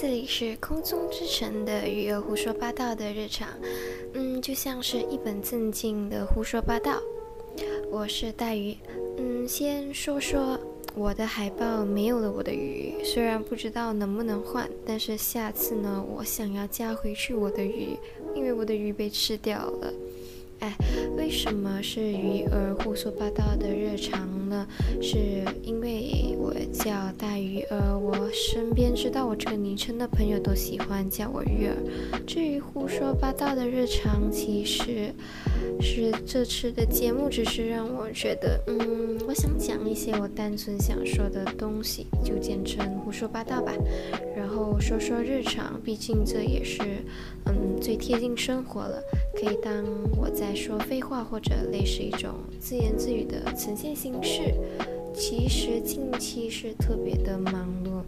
这里是空中之城的鱼儿胡说八道的日常，嗯，就像是一本正经的胡说八道。我是大鱼，嗯，先说说我的海报没有了我的鱼，虽然不知道能不能换，但是下次呢，我想要加回去我的鱼，因为我的鱼被吃掉了。哎，为什么是鱼儿胡说八道的日常呢？是因为我叫大鱼儿，我身边知道我这个昵称的朋友都喜欢叫我鱼儿。至于胡说八道的日常，其实是这次的节目只是让我觉得，嗯，我想讲一些我单纯想说的东西，就简称胡说八道吧。然后说说日常，毕竟这也是，嗯，最贴近生活了。可以当我在说废话，或者类似一种自言自语的呈现形式。其实近期是特别的忙碌，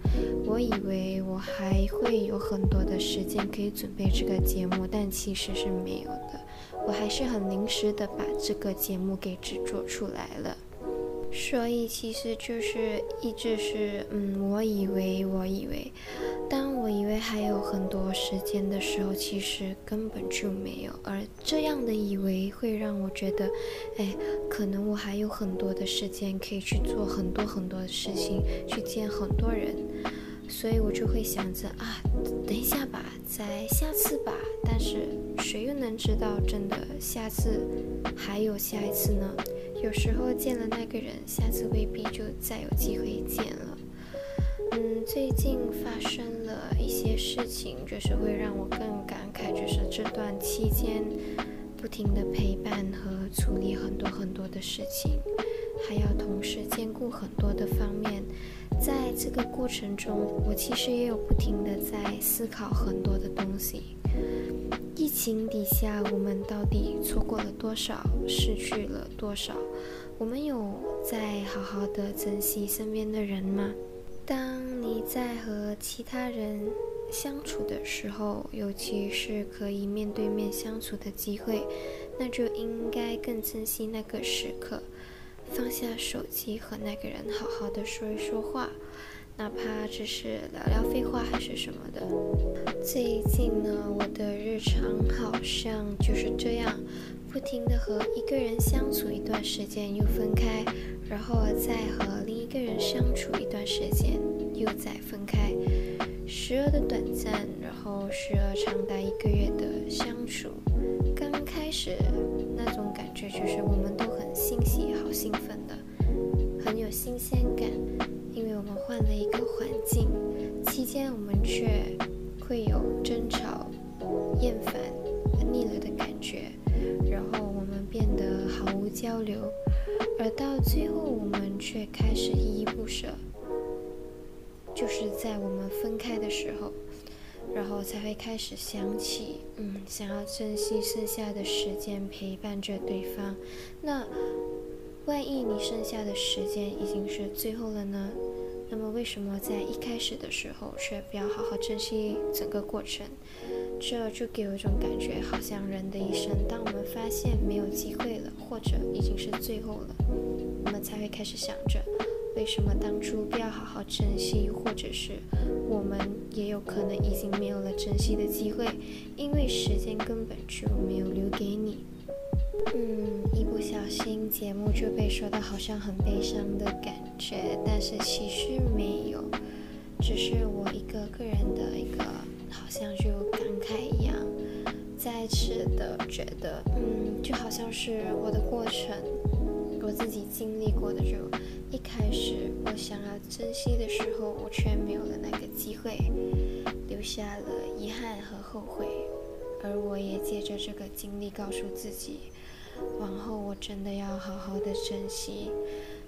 我以为我还会有很多的时间可以准备这个节目，但其实是没有的。我还是很临时的把这个节目给制作出来了。所以其实就是一直是，嗯，我以为，我以为，当我以为还有很多时间的时候，其实根本就没有。而这样的以为会让我觉得，哎，可能我还有很多的时间可以去做很多很多的事情，去见很多人。所以我就会想着啊，等一下吧，在下次吧。但是谁又能知道，真的下次还有下一次呢？有时候见了那个人，下次未必就再有机会见了。嗯，最近发生了一些事情，就是会让我更感慨，就是这段期间不停的陪伴和处理很多很多的事情，还要同时兼顾很多的方面。在这个过程中，我其实也有不停的在思考很多的东西。疫情底下，我们到底错过了多少，失去了多少？我们有在好好的珍惜身边的人吗？当你在和其他人相处的时候，尤其是可以面对面相处的机会，那就应该更珍惜那个时刻，下手机和那个人好好的说一说话。哪怕只是聊聊废话还是什么的。最近呢，我的日常好像就是这样，不停的和一个人相处一段时间又分开，然后再和另一个人相处一段时间又再分开，时而的短暂，然后时而长达一个月的相处。刚开始那种感觉就是我们都很欣喜、好兴奋的，很有新鲜感。因为我们换了一个环境，期间我们却会有争吵、厌烦、腻了的感觉，然后我们变得毫无交流，而到最后我们却开始依依不舍，就是在我们分开的时候，然后才会开始想起，嗯，想要珍惜剩下的时间陪伴着对方。那。万一你剩下的时间已经是最后了呢？那么为什么在一开始的时候却不要好好珍惜整个过程？这就给我一种感觉，好像人的一生，当我们发现没有机会了，或者已经是最后了，我们才会开始想着，为什么当初不要好好珍惜，或者是我们也有可能已经没有了珍惜的机会，因为时间根本就没有留给你。嗯，一不小心节目就被说的好像很悲伤的感觉，但是其实没有，只是我一个个人的一个好像就感慨一样，再次的觉得，嗯，就好像是我的过程，我自己经历过的，就一开始我想要珍惜的时候，我却没有了那个机会，留下了遗憾和后悔，而我也借着这个经历告诉自己。往后我真的要好好的珍惜。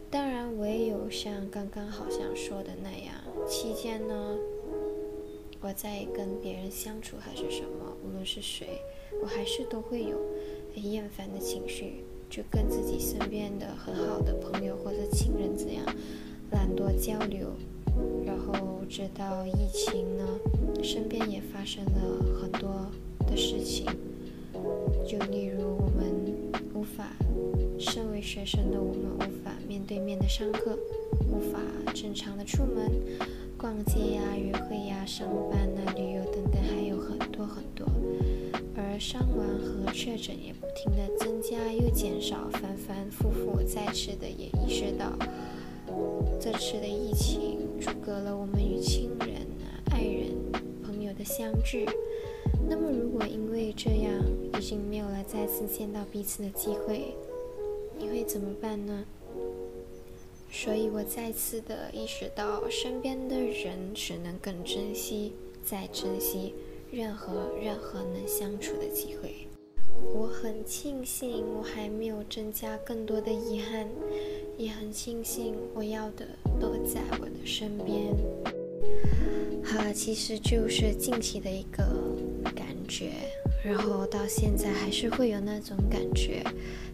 当然，我也有像刚刚好像说的那样，期间呢，我在跟别人相处还是什么，无论是谁，我还是都会有很厌烦的情绪，就跟自己身边的很好的朋友或者亲人这样懒惰交流。然后直到疫情呢，身边也发生了很多的事情，就例如我们。无法，身为学生的我们无法面对面的上课，无法正常的出门，逛街呀、约会呀、上班啊、旅游等等，还有很多很多。而伤亡和确诊也不停的增加又减少，反反复复。再次的也意识到，这次的疫情阻隔了我们与亲人啊、爱人、朋友的相聚。那么，如果因为这样已经没有了再次见到彼此的机会，你会怎么办呢？所以我再次的意识到，身边的人只能更珍惜，再珍惜任何任何能相处的机会。我很庆幸我还没有增加更多的遗憾，也很庆幸我要的都在我的身边。哈，其实就是近期的一个感。觉，然后到现在还是会有那种感觉，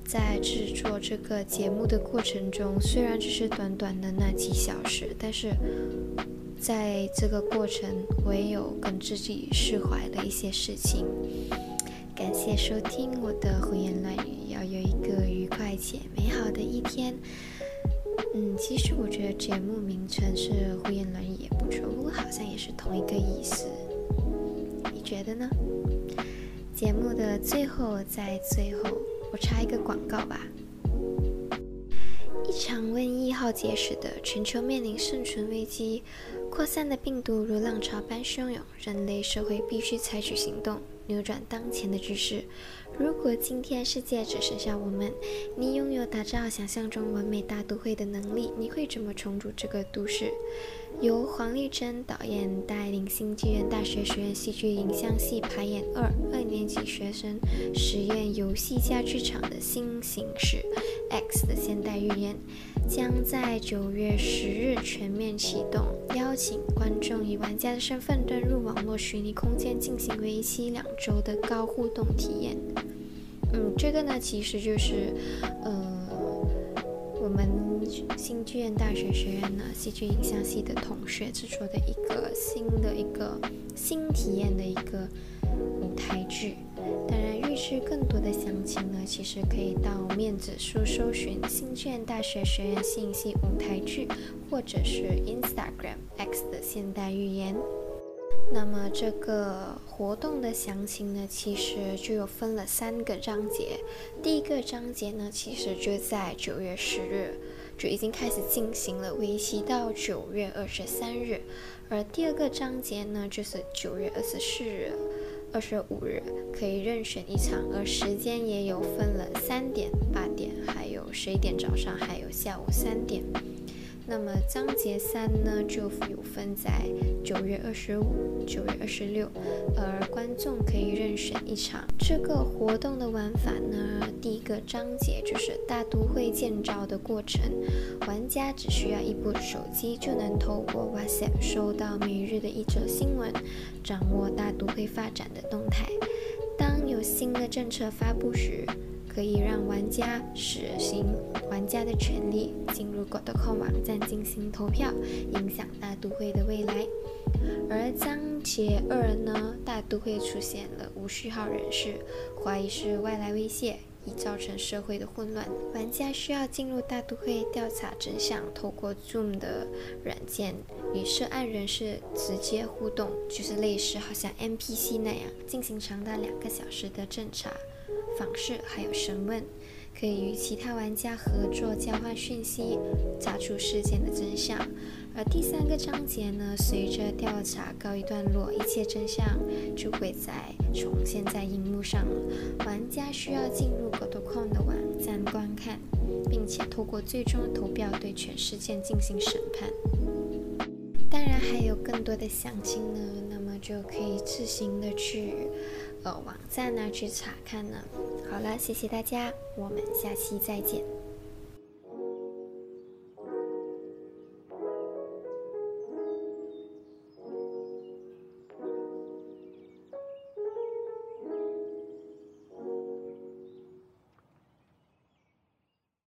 在制作这个节目的过程中，虽然只是短短的那几小时，但是在这个过程，我也有跟自己释怀了一些事情。感谢收听我的胡言乱语，要有一个愉快且美好的一天。嗯，其实我觉得节目名称是胡言乱语也不错，不过好像也是同一个意思。你觉得呢？节目的最后，在最后，我插一个广告吧。一场瘟疫浩劫使得全球面临生存危机，扩散的病毒如浪潮般汹涌，人类社会必须采取行动，扭转当前的局势。如果今天世界只剩下我们，你拥有打造想象中完美大都会的能力，你会怎么重组这个都市？由黄丽珍导演带领新纪元大学学院戏剧影像系排演二二年级学生实验游戏加剧场的新形式《X 的现代预言》，将在九月十日全面启动，邀请观众以玩家的身份登入网络虚拟空间，进行为期两周的高互动体验。嗯，这个呢，其实就是，呃。我们新剧院大学学院呢，戏剧影像系的同学制作的一个新的一个新体验的一个舞台剧。当然，预知更多的详情呢，其实可以到面子书搜寻新剧院大学学院信息舞台剧，或者是 Instagram X 的现代预言。那么这个活动的详情呢，其实就有分了三个章节。第一个章节呢，其实就在九月十日就已经开始进行了，为期到九月二十三日。而第二个章节呢，就是九月二十四日、二十五日可以任选一场，而时间也有分了三点、八点，还有十一点早上，还有下午三点。那么章节三呢，就有分在九月二十五、九月二十六，而观众可以任选一场。这个活动的玩法呢，第一个章节就是大都会建造的过程，玩家只需要一部手机就能透过 WhatsApp 收到每日的一则新闻，掌握大都会发展的动态。当有新的政策发布时，可以让玩家实行玩家的权利，进入 GoDocom 网站进行投票，影响大都会的未来。而章节二呢，大都会出现了无序号人士，怀疑是外来威胁，已造成社会的混乱。玩家需要进入大都会调查真相，透过 Zoom 的软件与涉案人士直接互动，就是类似好像 NPC 那样，进行长达两个小时的侦查。访视还有审问，可以与其他玩家合作交换讯息，查出事件的真相。而第三个章节呢，随着调查告一段落，一切真相就会在重现在荧幕上了。玩家需要进入 GoToCon 的网站观看，并且透过最终的投票对全事件进行审判。当然还有更多的详情呢，那么就可以自行的去。呃，网站呢去查看呢。好了，谢谢大家，我们下期再见。